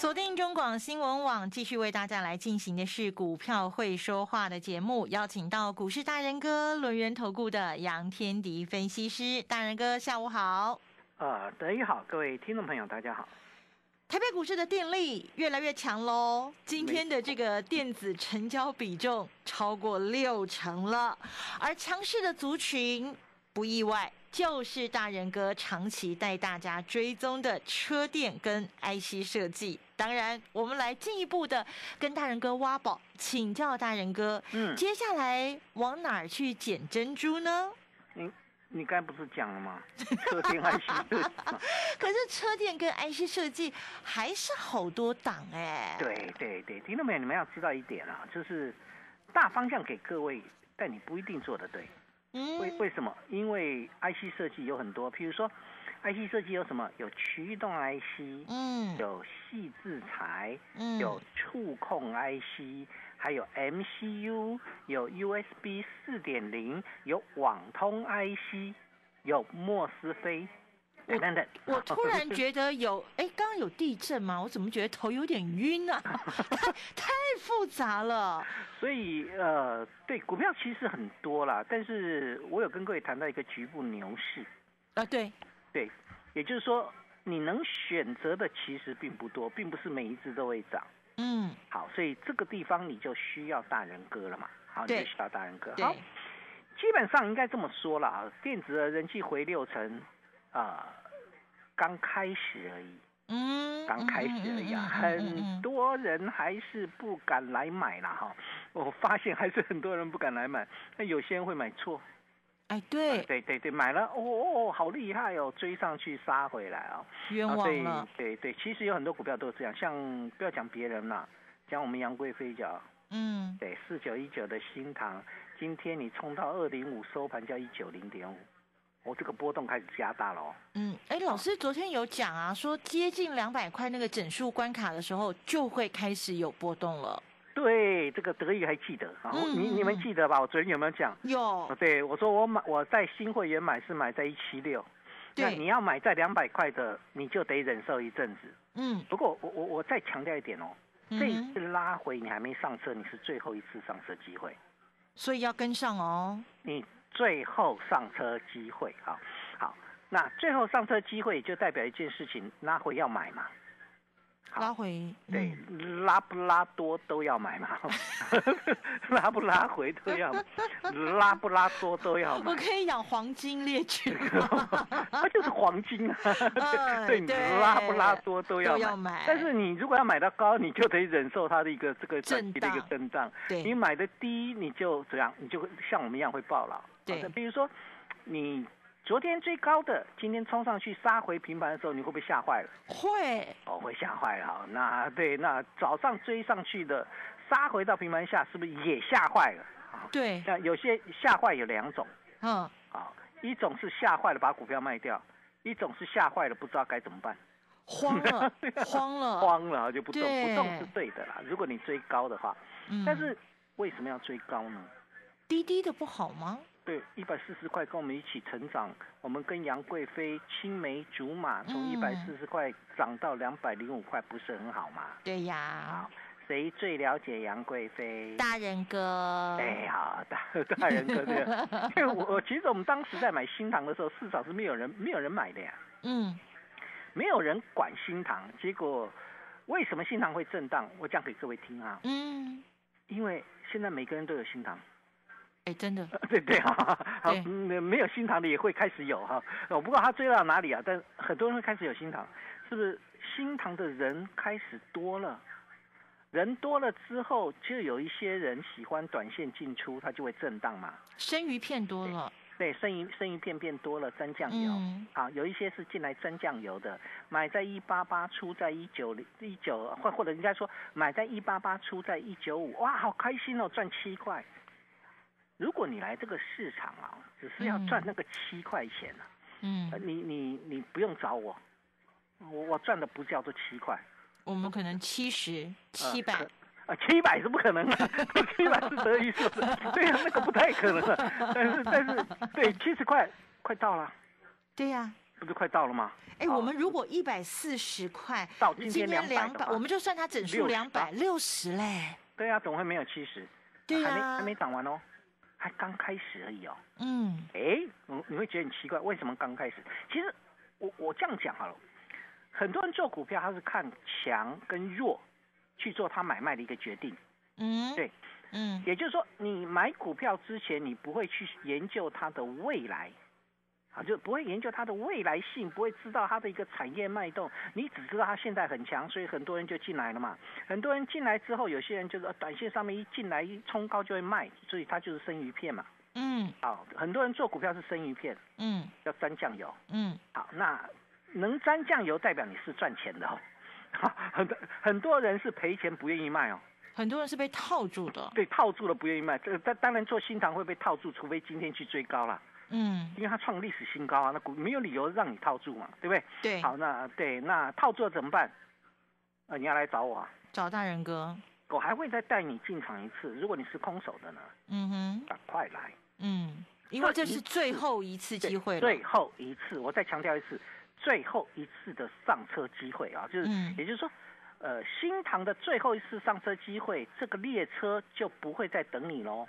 锁定中广新闻网，继续为大家来进行的是股票会说话的节目，邀请到股市大人哥轮源投顾的杨天迪分析师，大人哥下午好。呃，德一好，各位听众朋友大家好。台北股市的电力越来越强喽，今天的这个电子成交比重超过六成了，而强势的族群不意外。就是大人哥长期带大家追踪的车店跟 IC 设计，当然我们来进一步的跟大人哥挖宝，请教大人哥，嗯，接下来往哪儿去捡珍珠呢？你你刚不是讲了吗？车店 IC 设计，可是车店跟 IC 设计还是好多档哎。对对对，听到没有？你们要知道一点啊，就是大方向给各位，但你不一定做的对。为为什么？因为 IC 设计有很多，譬如说，IC 设计有什么？有驱动 IC，嗯，有细制材，嗯，有触控 IC，还有 MCU，有 USB 四点零，有网通 IC，有莫斯菲。等等，我突然觉得有，哎，刚刚有地震吗？我怎么觉得头有点晕啊？太太复杂了。所以呃，对，股票其实很多啦，但是我有跟各位谈到一个局部牛市啊，对对，也就是说你能选择的其实并不多，并不是每一只都会涨。嗯，好，所以这个地方你就需要大人哥了嘛，好，你就需要大人哥。好，基本上应该这么说了啊，电子的人气回六成。啊，刚开始而已，嗯，刚开始而已啊，很多人还是不敢来买啦哈。我发现还是很多人不敢来买，那有些人会买错，哎，对，对对对，买了哦哦，好厉害哦，追上去杀回来哦，冤枉了。对对，其实有很多股票都是这样，像不要讲别人啦，讲我们杨贵妃讲，嗯，对，四九一九的新塘，今天你冲到二零五收盘叫一九零点五。我这个波动开始加大了哦。嗯，哎，老师昨天有讲啊，说接近两百块那个整数关卡的时候，就会开始有波动了。对，这个德意还记得啊？你你们记得吧？我昨天有没有讲？有。对，我说我买我在新会员买是买在一七六，那你要买在两百块的，你就得忍受一阵子。嗯。不过我我我再强调一点哦，这一次拉回你还没上车，你是最后一次上车机会，所以要跟上哦。你。最后上车机会，啊，好，那最后上车机会就代表一件事情，拉回要买嘛。拉回对，拉不拉多都要买嘛，拉不拉回都要，拉不拉多都要。我可以养黄金猎犬，它就是黄金啊。对，你拉不拉多都要买。但是你如果要买到高，你就得忍受它的一个这个震的一个震荡。对，你买的低，你就怎样？你就像我们一样会爆了。对，比如说你。昨天最高的，今天冲上去杀回平盘的时候，你会不会吓坏了？会，哦，会吓坏了。那对，那早上追上去的，杀回到平盘下，是不是也吓坏了？对，那有些吓坏有两种，嗯，啊，一种是吓坏了把股票卖掉，一种是吓坏了不知道该怎么办，慌了，慌了，慌了就不动，不动是对的啦。如果你追高的话，但是为什么要追高呢？低低的不好吗？对，一百四十块跟我们一起成长，我们跟杨贵妃青梅竹马，从一百四十块涨到两百零五块，不是很好吗？对呀。谁最了解杨贵妃？大人哥。哎，呀，大大人哥对。因为我其实我们当时在买新塘的时候，市场是没有人没有人买的呀。嗯。没有人管新塘，结果为什么新塘会震荡？我讲给各位听啊。嗯。因为现在每个人都有新塘。哎，真的，对对啊，好，没有新塘的也会开始有哈，我不知道他追到哪里啊，但很多人会开始有新塘，是不是？新塘的人开始多了，人多了之后，就有一些人喜欢短线进出，它就会震荡嘛。生鱼片多了，对，生鱼生鱼片变多了，沾酱油啊，有一些是进来沾酱油的，买在一八八，出在一九零一九，或或者人家说买在一八八，出在一九五，哇，好开心哦，赚七块。如果你来这个市场啊，只是要赚那个七块钱啊，嗯，你你你不用找我，我我赚的不叫做七块，我们可能七十七百。啊，七百是不可能的，七百是德意说的，对呀，那个不太可能了。但是但是，对，七十块快到了，对呀，不是快到了吗？哎，我们如果一百四十块到今天两百，我们就算它整数两百六十嘞。对呀，怎么会没有七十？对呀，还没还没涨完哦，还刚开始而已哦。嗯，哎，你你会觉得很奇怪，为什么刚开始？其实我我这样讲好了，很多人做股票他是看强跟弱。去做他买卖的一个决定，嗯，对，嗯，也就是说，你买股票之前，你不会去研究它的未来，啊，就不会研究它的未来性，不会知道它的一个产业脉动，你只知道它现在很强，所以很多人就进来了嘛。很多人进来之后，有些人就是短线上面一进来一冲高就会卖，所以它就是生鱼片嘛。嗯，好，很多人做股票是生鱼片，嗯，要沾酱油，嗯，好，那能沾酱油代表你是赚钱的哦。很多很多人是赔钱不愿意卖哦，很多人是被套住的，对，套住了不愿意卖。这个当当然做新塘会被套住，除非今天去追高了，嗯，因为它创历史新高啊，那股没有理由让你套住嘛，对不对？对，好，那对，那套住了怎么办？呃，你要来找我啊，找大人哥，我还会再带你进场一次。如果你是空手的呢，嗯哼，赶快来，嗯，因为这是最后一次机会了，最后一次，我再强调一次。最后一次的上车机会啊，就是，也就是说，呃，新塘的最后一次上车机会，这个列车就不会再等你喽。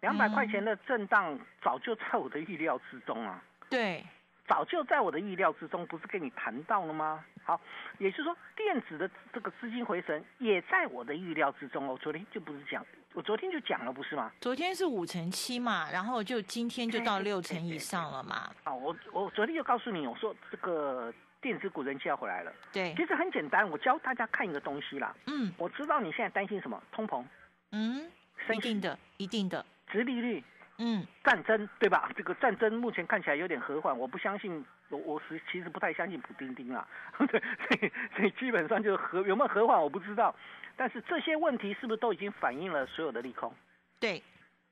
两百块钱的震荡早就在我的预料之中啊。对。早就在我的意料之中，不是跟你谈到了吗？好，也就是说，电子的这个资金回神也在我的预料之中哦。昨天就不是讲，我昨天就讲了，不是吗？昨天是五成七嘛，然后就今天就到六成以上了嘛。啊，我我昨天就告诉你，我说这个电子股人气要回来了。对，其实很简单，我教大家看一个东西啦。嗯，我知道你现在担心什么，通膨。嗯，一定的，一定的，殖利率。嗯，战争对吧？这个战争目前看起来有点和缓，我不相信，我我是其实不太相信普丁丁啊，对，所以所以基本上就是和有没有和缓我不知道，但是这些问题是不是都已经反映了所有的利空？对，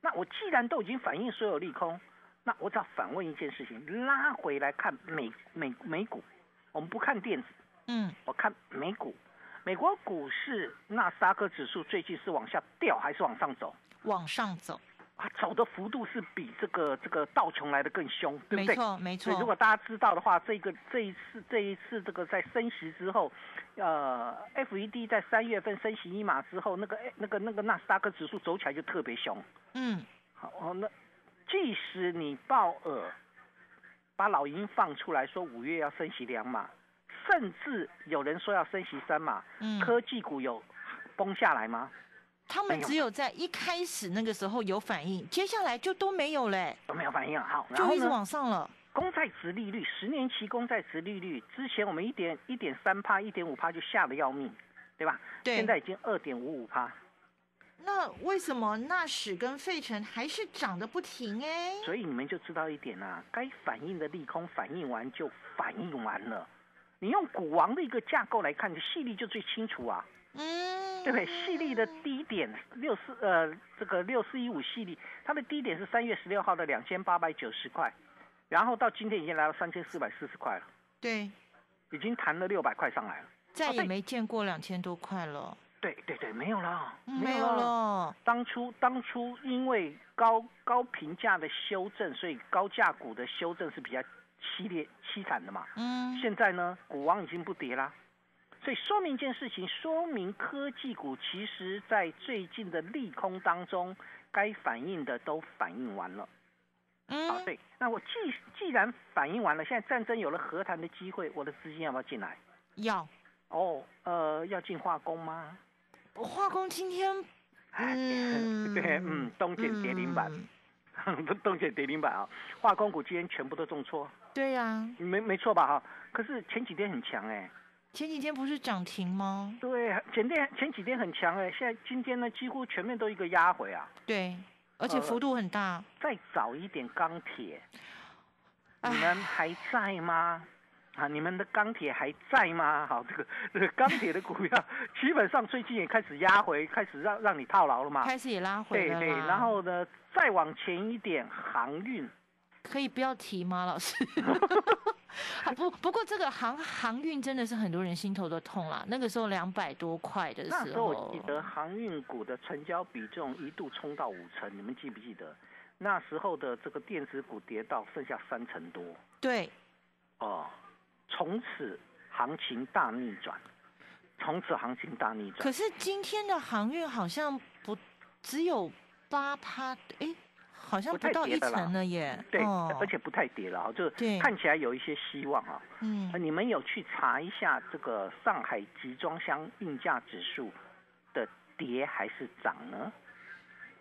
那我既然都已经反映所有利空，那我只要反问一件事情，拉回来看美美美股，我们不看电子，嗯，我看美股，美国股市纳斯达克指数最近是往下掉还是往上走？往上走。啊，走的幅度是比这个这个道琼来的更凶，对不对？没错，没错。如果大家知道的话，这个这一次这一次这个在升息之后，呃，FED 在三月份升息一码之后，那个那个那个纳斯达克指数走起来就特别凶。嗯，好，那即使你鲍尔把老鹰放出来说五月要升息两码，甚至有人说要升息三码，科技股有崩下来吗？他们只有在一开始那个时候有反应，接下来就都没有嘞，都没有反应。好，就一直往上了。公债值利率，十年期公债值利率，之前我们一点一点三趴、一点五趴就吓得要命，对吧？对。现在已经二点五五趴。那为什么纳什跟费城还是涨得不停哎？所以你们就知道一点啊，该反应的利空反应完就反应完了。你用股王的一个架构来看，你细粒就最清楚啊。嗯，对不对？细粒的低点六四呃，这个六四一五细粒，它的低点是三月十六号的两千八百九十块，然后到今天已经来到三千四百四十块了。对，已经弹了六百块上来了。再也没见过两千多块了。对对对，没有了，没有了。当初当初因为高高评价的修正，所以高价股的修正是比较凄烈凄惨的嘛。嗯。现在呢，股王已经不跌啦。所以说明一件事情，说明科技股其实在最近的利空当中，该反应的都反应完了。嗯，好，对。那我既既然反应完了，现在战争有了和谈的机会，我的资金要不要进来？要。哦，呃，要进化工吗？化工今天，嗯，对，嗯，东减跌停板，东减跌停板啊，化工股今天全部都重挫。对呀。没没错吧？哈，可是前几天很强哎。前几天不是涨停吗？对，前天前几天很强哎，现在今天呢几乎全面都一个压回啊。对，而且幅度很大。再早一点钢铁，你们还在吗？啊，你们的钢铁还在吗？好，这个这个钢铁的股票基本上最近也开始压回，开始让让你套牢了嘛。开始也拉回了。对对，然后呢，再往前一点，航运可以不要提吗，老师？不不过这个航航运真的是很多人心头都痛啦。那个时候两百多块的时候，那时候我记得航运股的成交比重一度冲到五成，你们记不记得？那时候的这个电子股跌到剩下三成多。对。哦。从此行情大逆转，从此行情大逆转。可是今天的航运好像不只有八趴，哎，好像不到一成了耶。对，而且不太跌了，就看起来有一些希望啊。嗯，你们有去查一下这个上海集装箱运价指数的跌还是涨呢？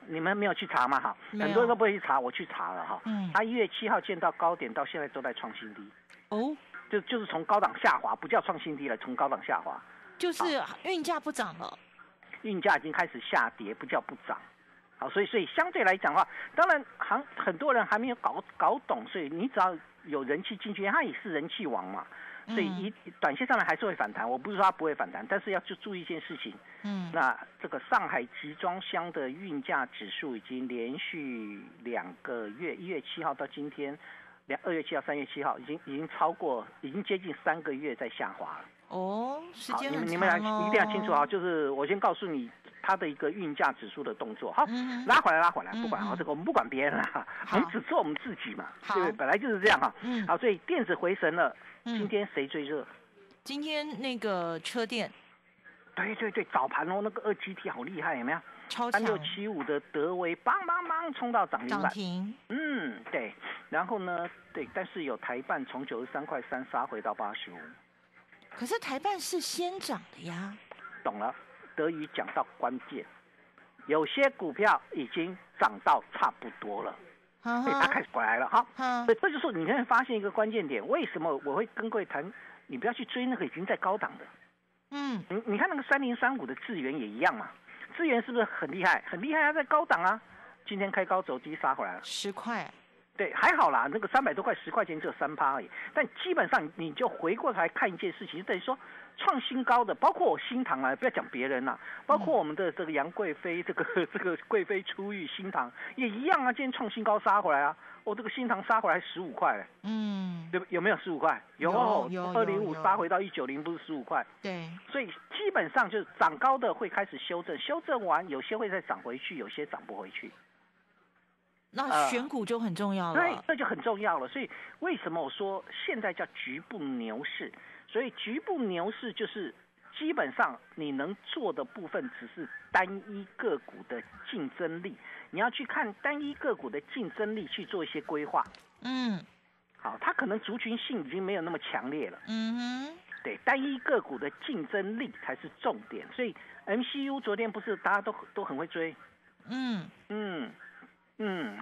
你们没有去查吗？哈，很多人都不会去查，我去查了哈。嗯，他一月七号见到高点，到现在都在创新低。哦。就就是从高档下滑，不叫创新低了，从高档下滑，就是运价不涨了，运价已经开始下跌，不叫不涨，好，所以所以相对来讲的话，当然行很多人还没有搞搞懂，所以你只要有人气进去，它也是人气王嘛，所以一短线上面还是会反弹，我不是说它不会反弹，但是要去注意一件事情，嗯，那这个上海集装箱的运价指数已经连续两个月，一月七号到今天。两二月七号、三月七号已经已经超过，已经接近三个月在下滑了。哦，时间你们你们俩一定要清楚啊！就是我先告诉你它的一个运价指数的动作。好，拉回来，拉回来，不管啊，这个我们不管别人了，我们只做我们自己嘛。对，本来就是这样哈。嗯。好，所以电子回神了。今天谁最热？今天那个车电。对对对，早盘哦，那个二 G T 好厉害，有没有？三六七五的德威，梆梆梆冲到涨停板。涨停。嗯，对。然后呢，对，但是有台办从九十三块三杀回到八十五。可是台办是先涨的呀。懂了，德宇讲到关键，有些股票已经涨到差不多了，所以它开始回来了哈。所以这就是你会发现一个关键点，为什么我会跟各位谈，你不要去追那个已经在高档的。嗯。你你看那个三零三五的智源也一样嘛。资源是不是很厉害？很厉害啊，在高档啊！今天开高走低杀回来了，十块。对，还好啦，那个三百多块，十块钱只有三趴而已。但基本上你就回过头来看一件事情，就等于说创新高的，包括我新塘啊，不要讲别人啦，包括我们的这个杨贵妃，这个 这个贵妃出浴新塘也一样啊，今天创新高杀回来啊。我这个新塘杀回来十五块，嗯，对不？有没有十五块？有，有。二零五杀回到一九零，不是十五块。对。所以基本上就是涨高的会开始修正，修正完有些会再涨回去，有些涨不回去。那选股就很重要了。对，这就很重要了。所以为什么我说现在叫局部牛市？所以局部牛市就是基本上你能做的部分只是单一个股的竞争力。你要去看单一个股的竞争力去做一些规划，嗯，好，它可能族群性已经没有那么强烈了，嗯哼，对，单一个股的竞争力才是重点，所以 MCU 昨天不是大家都都很会追，嗯。嗯。嗯，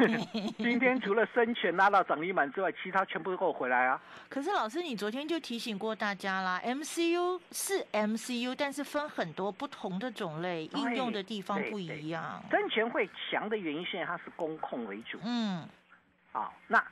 今天除了生全拉到涨停板之外，其他全部都给我回来啊！可是老师，你昨天就提醒过大家啦，MCU 是 MCU，但是分很多不同的种类，应用的地方不一样。生全会强的原因，现在它是工控为主。嗯，好，那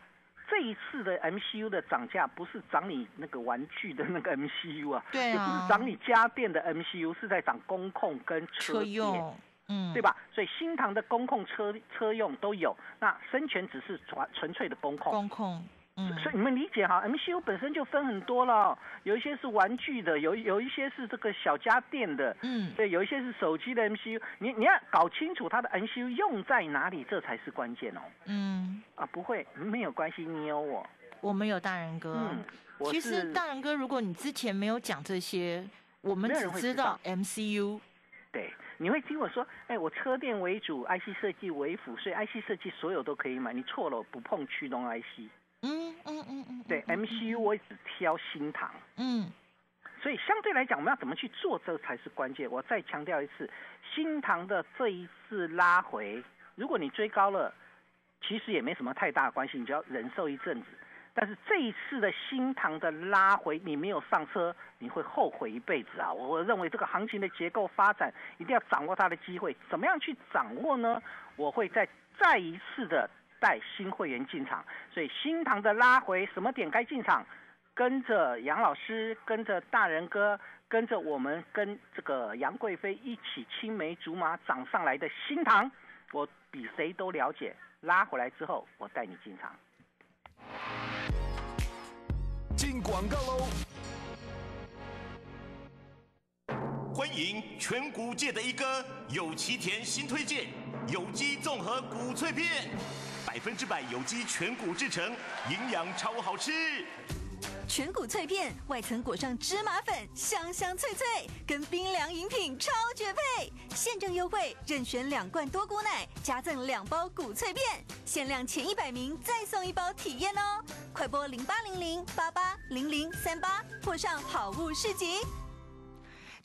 这一次的 MCU 的涨价，不是涨你那个玩具的那个 MCU 啊，对啊，也不是涨你家电的 MCU，是在涨工控跟车用。嗯，对吧？所以新塘的公控车车用都有，那生全只是纯纯粹的公控。公控，嗯，所以你们理解哈，MCU 本身就分很多了，有一些是玩具的，有有一些是这个小家电的，嗯，对，有一些是手机的 MCU，你你要搞清楚它的 MCU 用在哪里，这才是关键哦。嗯，啊，不会，没有关系，你有我，我们有大人哥。嗯，其实大人哥，如果你之前没有讲这些，我们只知道 MCU。对。你会听我说，哎，我车电为主，IC 设计为辅，所以 IC 设计所有都可以买。你错了，我不碰驱动 IC。嗯嗯嗯嗯。对，MCU 我只挑新唐。嗯。所以相对来讲，我们要怎么去做，这才是关键。我再强调一次，新塘的这一次拉回，如果你追高了，其实也没什么太大的关系，你就要忍受一阵子。但是这一次的新塘的拉回，你没有上车，你会后悔一辈子啊！我认为这个行情的结构发展一定要掌握它的机会，怎么样去掌握呢？我会再再一次的带新会员进场，所以新塘的拉回什么点该进场？跟着杨老师，跟着大人哥，跟着我们跟这个杨贵妃一起青梅竹马涨上来的新塘，我比谁都了解。拉回来之后，我带你进场。进广告喽！欢迎全谷界的一哥有奇田新推荐有机综合谷脆片，百分之百有机全谷制成，营养超好吃。全谷脆片外层裹上芝麻粉，香香脆脆，跟冰凉饮品超绝配。现正优惠，任选两罐多谷奶，加赠两包谷脆片，限量前一百名再送一包体验哦！快播零八零零八八零零三八，或上好物市集。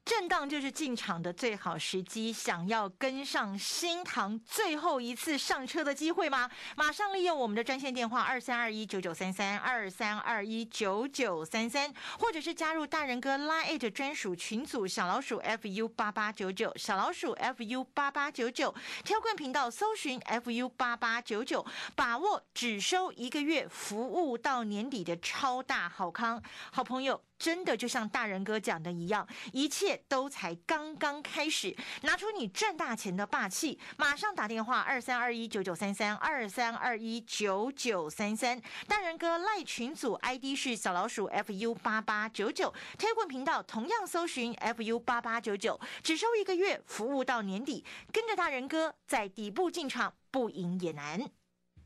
震荡就是进场的最好时机，想要跟上新塘最后一次上车的机会吗？马上利用我们的专线电话二三二一九九三三二三二一九九三三，或者是加入大人哥拉 A 的专属群组小老鼠 fu 八八九九小老鼠 fu 八八九九，挑棍频道搜寻 fu 八八九九，把握只收一个月服务到年底的超大好康，好朋友。真的就像大人哥讲的一样，一切都才刚刚开始。拿出你赚大钱的霸气，马上打电话二三二一九九三三二三二一九九三三。大人哥赖群组 ID 是小老鼠 fu 八八九九，天棍频道同样搜寻 fu 八八九九，只收一个月，服务到年底，跟着大人哥在底部进场，不赢也难。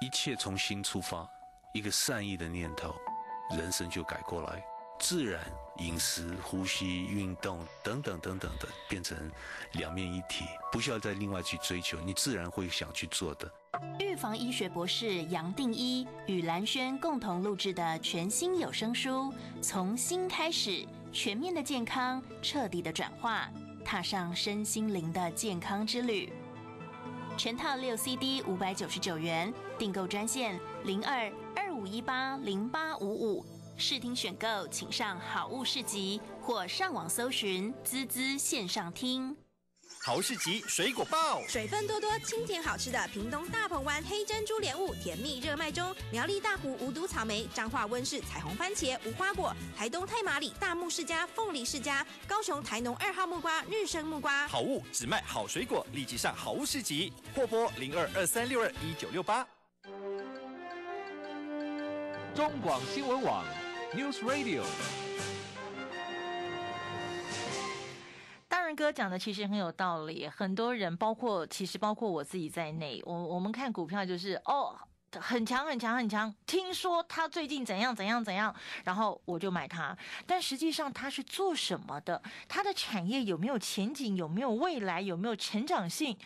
一切从心出发，一个善意的念头，人生就改过来，自然饮食、呼吸、运动等等等等的变成两面一体，不需要再另外去追求，你自然会想去做的。预防医学博士杨定一与蓝轩共同录制的全新有声书《从心开始，全面的健康，彻底的转化，踏上身心灵的健康之旅》。全套六 CD 五百九十九元，订购专线零二二五一八零八五五，试听选购请上好物市集或上网搜寻滋滋线上听。好市集水果报，水分多多、清甜好吃的屏东大鹏湾黑珍珠莲雾甜蜜热卖中；苗栗大湖无毒草莓、彰化温室彩虹番茄、无花果；台东太麻里大木世家凤梨世家；高雄台农二号木瓜日升木瓜。好物只卖好水果，立即上好物市集，或拨零二二三六二一九六八。中广新闻网，News Radio。哥讲的其实很有道理，很多人包括其实包括我自己在内，我我们看股票就是哦很强很强很强，听说他最近怎样怎样怎样，然后我就买它，但实际上它是做什么的？它的产业有没有前景？有没有未来？有没有成长性？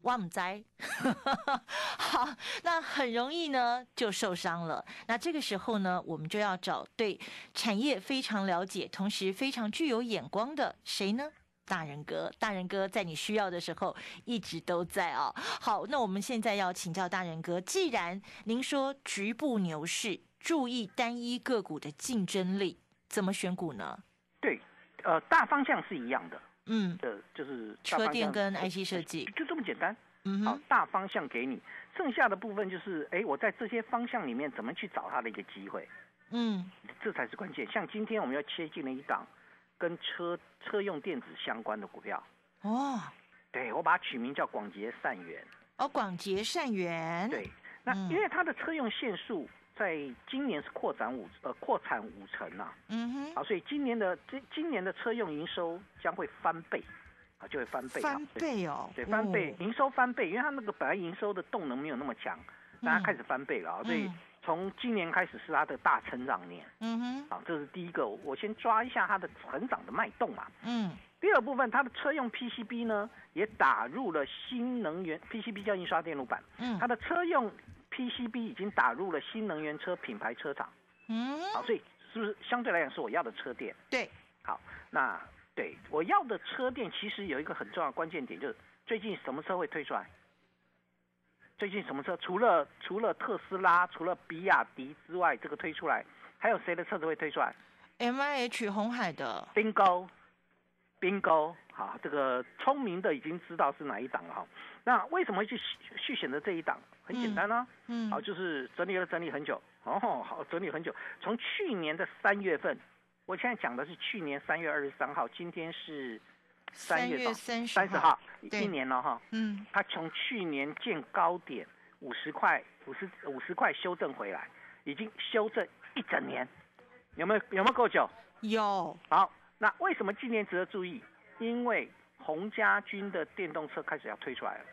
旺灾，好，那很容易呢就受伤了。那这个时候呢，我们就要找对产业非常了解，同时非常具有眼光的谁呢？大人哥，大人哥在你需要的时候一直都在啊。好，那我们现在要请教大人哥，既然您说局部牛市，注意单一个股的竞争力，怎么选股呢？对，呃，大方向是一样的，嗯，的就是车电跟 IC 设计，就这么简单。嗯，好，大方向给你，剩下的部分就是，哎，我在这些方向里面怎么去找它的一个机会？嗯，这才是关键。像今天我们要切进了一档。跟车车用电子相关的股票。哦，对我把它取名叫广捷善元哦，广捷善元对，那因为它的车用线数在今年是扩展五呃扩产五成呐，嗯哼，啊，所以今年的今今年的车用营收将会翻倍。啊，就会翻倍翻倍哦，对，翻倍营收翻倍，因为它那个本来营收的动能没有那么强，大家开始翻倍了啊，所以。从今年开始是它的大成长年，嗯哼，好，这是第一个，我先抓一下它的成长的脉动嘛，嗯。第二部分，它的车用 PCB 呢，也打入了新能源 PCB 叫印刷电路板，嗯，它的车用 PCB 已经打入了新能源车品牌车厂，嗯，好，所以是不是相对来讲是我要的车店？对，好，那对我要的车店其实有一个很重要的关键点，就是最近什么车会推出来？最近什么车？除了除了特斯拉、除了比亚迪之外，这个推出来，还有谁的车子会推出来？M I H 红海的。Bingo，Bingo，好，这个聪明的已经知道是哪一档了哈。那为什么会去去选择这一档？很简单啊，嗯，好，就是整理了整理很久，哦，好，整理很久，从去年的三月份，我现在讲的是去年三月二十三号，今天是。三月三十号，一年了哈。嗯，它从去年见高点五十块，五十五十块修正回来，已经修正一整年，有没有有没有够久？有。好，那为什么今年值得注意？因为洪家军的电动车开始要推出来了。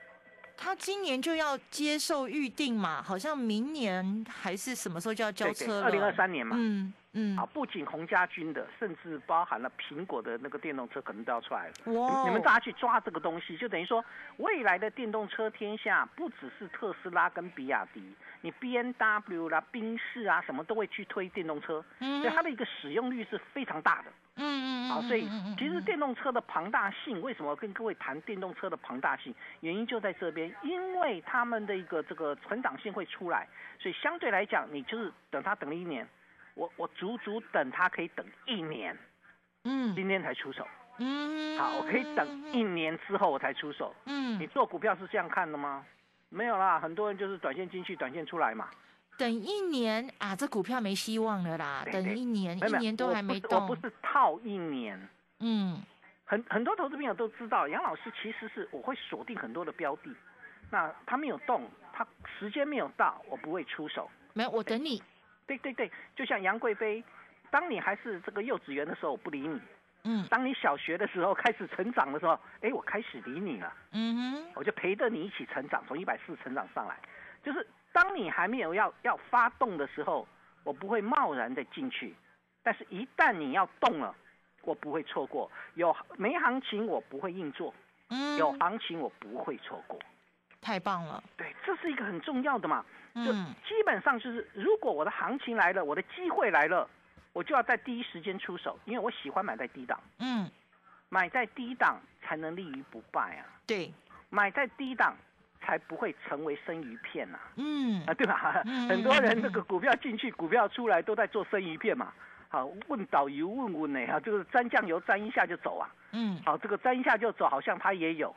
他今年就要接受预定嘛？好像明年还是什么时候就要交车了？二零二三年嘛。嗯。嗯，啊，不仅洪家军的，甚至包含了苹果的那个电动车，可能都要出来了。哇！你们大家去抓这个东西，就等于说，未来的电动车天下，不只是特斯拉跟比亚迪，你 B N W 啦、宾士啊，什么都会去推电动车。嗯。所以它的一个使用率是非常大的。嗯嗯好，所以其实电动车的庞大性，为什么跟各位谈电动车的庞大性？原因就在这边，因为他们的一个这个成长性会出来，所以相对来讲，你就是等它等了一年。我我足足等他可以等一年，嗯，今天才出手，嗯，好，我可以等一年之后我才出手，嗯，你做股票是这样看的吗？没有啦，很多人就是短线进去，短线出来嘛。等一年啊，这股票没希望了啦。等一年，一年都还没动。我不是套一年，嗯，很很多投资朋友都知道，杨老师其实是我会锁定很多的标的，那他没有动，他时间没有到，我不会出手。没有，我等你。对对对，就像杨贵妃，当你还是这个幼稚园的时候，我不理你。嗯。当你小学的时候开始成长的时候，哎，我开始理你了。嗯哼。我就陪着你一起成长，从一百四成长上来。就是当你还没有要要发动的时候，我不会贸然的进去。但是，一旦你要动了，我不会错过。有没行情，我不会硬做。嗯。有行情，我不会错过。太棒了。对，这是一个很重要的嘛。就基本上就是，如果我的行情来了，我的机会来了，我就要在第一时间出手，因为我喜欢买在低档。嗯，买在低档才能立于不败啊。对，买在低档才不会成为生鱼片呐。嗯，啊，对吧？很多人这个股票进去，股票出来都在做生鱼片嘛。好，问导游问问呢，啊，就是沾酱油沾一下就走啊。嗯，好，这个沾一下就走，好像他也有，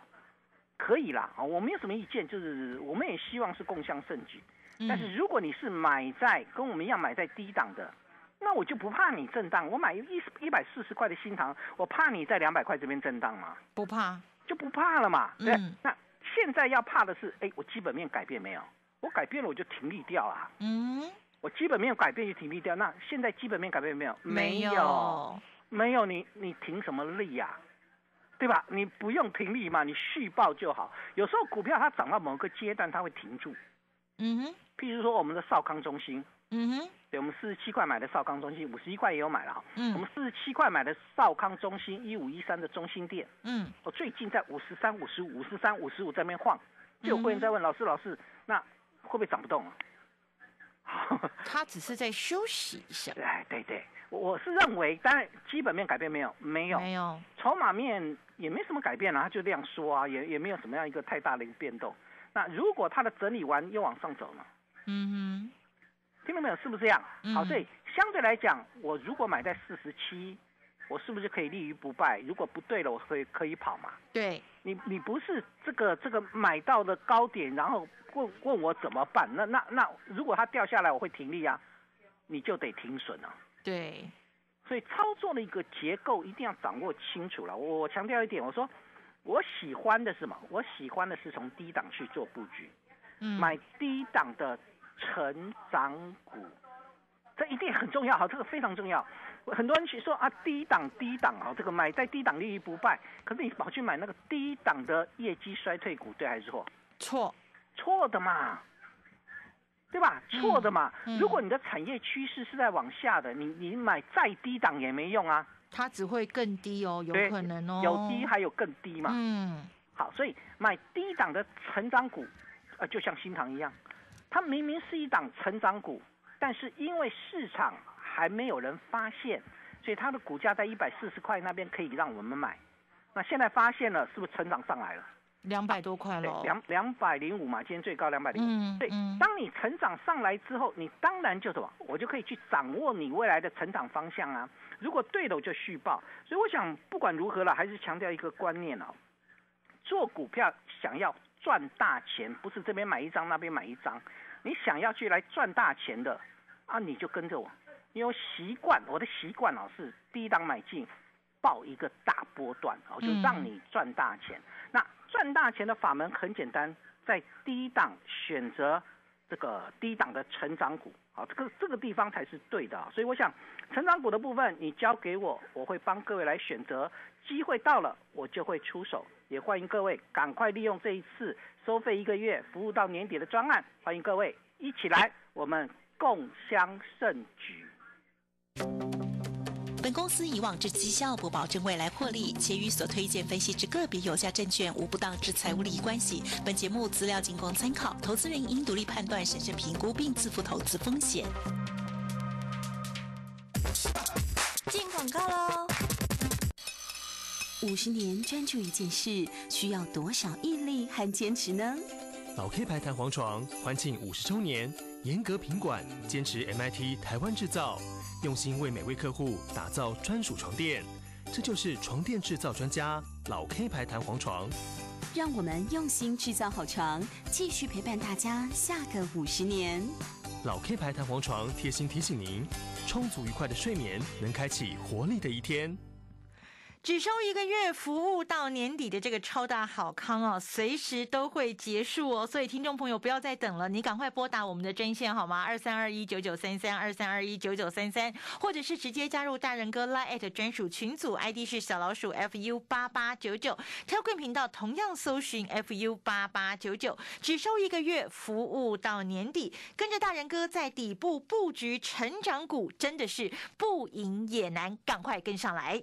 可以啦。啊，我没有什么意见，就是我们也希望是共襄盛举。但是如果你是买在跟我们一样买在低档的，那我就不怕你震荡。我买一一百四十块的新塘，我怕你在两百块这边震荡吗？不怕，就不怕了嘛。对，那现在要怕的是，哎，我基本面改变没有？我改变了，我就停利掉啊。嗯，我基本面改变就停利掉。那现在基本面改变没有？没有，没有。你你停什么利呀？对吧？你不用停利嘛，你续报就好。有时候股票它涨到某个阶段，它会停住。嗯哼。譬如说我们的少康中心，嗯哼，对，我们四十七块买的少康中心，五十一块也有买了哈，嗯，我们四十七块买的少康中心一五一三的中心店，嗯，我最近在五十三、五十五、五十三、五十五在那边晃，就有会员在问老师，老师，那会不会涨不动啊？他只是在休息一下。哎，对对，我是认为，当然基本面改变没有，没有，没有，筹码面也没什么改变啊，他就这样说啊，也也没有什么样一个太大的一个变动。那如果它的整理完又往上走呢？嗯哼，听到没有？是不是这样？好，所以相对来讲，我如果买在四十七，我是不是可以立于不败？如果不对了，我可以可以跑嘛？对，你你不是这个这个买到的高点，然后问问我怎么办？那那那如果它掉下来，我会停利啊，你就得停损啊。对，所以操作的一个结构一定要掌握清楚了。我我强调一点，我说我喜欢的是什么？我喜欢的是从低档去做布局，买低档的。成长股，这一定很重要哈，这个非常重要。很多人去说啊，低档低档啊，这个买在低档利益不败。可是你跑去买那个低档的业绩衰退股，对还是错？错，错的嘛，对吧？错的嘛。如果你的产业趋势是在往下的，你你买再低档也没用啊。它只会更低哦，有可能哦。有低还有更低嘛。嗯。好，所以买低档的成长股，呃，就像新塘一样。它明明是一档成长股，但是因为市场还没有人发现，所以它的股价在一百四十块那边可以让我们买。那现在发现了，是不是成长上来了？两百多块了，两两百零五嘛，今天最高两百零五。对，当你成长上来之后，你当然就什么，我就可以去掌握你未来的成长方向啊。如果对的，我就续报。所以我想，不管如何了，还是强调一个观念哦，做股票想要赚大钱，不是这边买一张，那边买一张。你想要去来赚大钱的啊，你就跟着我，因为习惯我的习惯哦是低档买进，报一个大波段哦，就让你赚大钱。那赚大钱的法门很简单，在低档选择这个低档的成长股，啊，这个这个地方才是对的。所以我想，成长股的部分你交给我，我会帮各位来选择，机会到了我就会出手。也欢迎各位赶快利用这一次收费一个月服务到年底的专案，欢迎各位一起来，我们共襄盛举。本公司以往之绩效不保证未来获利，且与所推荐分析之个别有价证券无不当之财务利益关系。本节目资料仅供参考，投资人应独立判断、审慎评估并自负投资风险。进广告喽！五十年专注一件事，需要多少毅力和坚持呢？老 K 牌弹簧床欢庆五十周年，严格品管，坚持 MIT 台湾制造。用心为每位客户打造专属床垫，这就是床垫制造专家老 K 牌弹簧床。让我们用心制造好床，继续陪伴大家下个五十年。老 K 牌弹簧床贴心提醒您：充足愉快的睡眠，能开启活力的一天。只收一个月服务到年底的这个超大好康哦，随时都会结束哦，所以听众朋友不要再等了，你赶快拨打我们的专线好吗？二三二一九九三三二三二一九九三三，或者是直接加入大人哥 Line 专属群组，ID 是小老鼠 fu 八八九九，跳贵频道同样搜寻 fu 八八九九，只收一个月服务到年底，跟着大人哥在底部布局成长股，真的是不赢也难，赶快跟上来。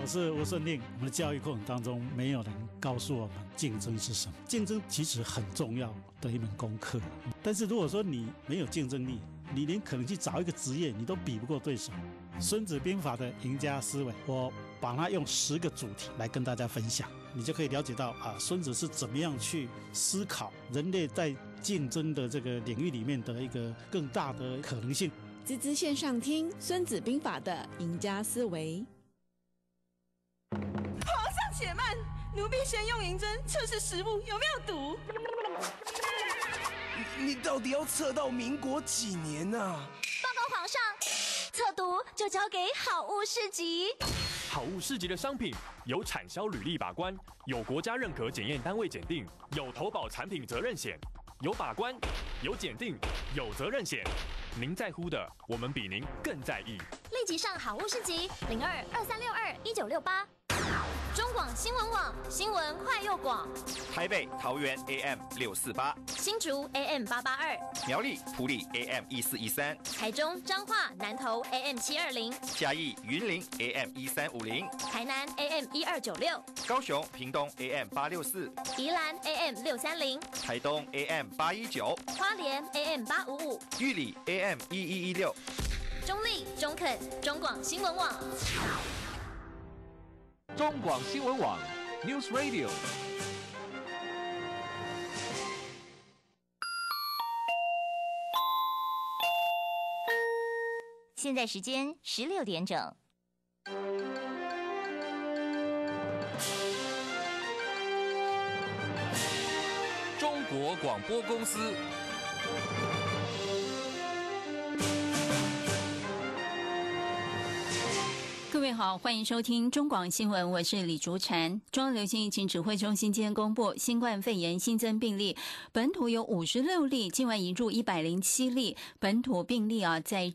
我是吴顺令。我们的教育过程当中，没有人告诉我们竞争是什么。竞争其实很重要的一门功课。但是如果说你没有竞争力，你连可能去找一个职业，你都比不过对手。孙子兵法的赢家思维，我把它用十个主题来跟大家分享，你就可以了解到啊，孙子是怎么样去思考人类在竞争的这个领域里面的一个更大的可能性。滋滋线上听《孙子兵法》的赢家思维。慢，奴婢先用银针测试食物有没有毒。你到底要测到民国几年呢？报告皇上，测毒就交给好物市集。好物市集的商品有产销履历把关，有国家认可检验单位检定，有投保产品责任险，有把关，有检定，有责任险。您在乎的，我们比您更在意。立即上好物市集零二二三六二一九六八。中广新闻网新闻快又广，台北桃园 AM 六四八，新竹 AM 八八二，苗栗埔里 AM 一四一三，台中彰化南投 AM 七二零，嘉义云林 AM 一三五零，台南 AM 一二九六，高雄屏东 AM 八六四，宜兰 AM 六三零，台东 AM 八一九，花莲 AM 八五五，玉里 AM 一一一六，中立中肯中广新闻网。中广新闻网，News Radio。现在时间十六点整。中国广播公司。各位好，欢迎收听中广新闻，我是李竹婵。中央流行疫情指挥中心今天公布，新冠肺炎新增病例，本土有五十六例，境外移入一百零七例。本土病例啊，在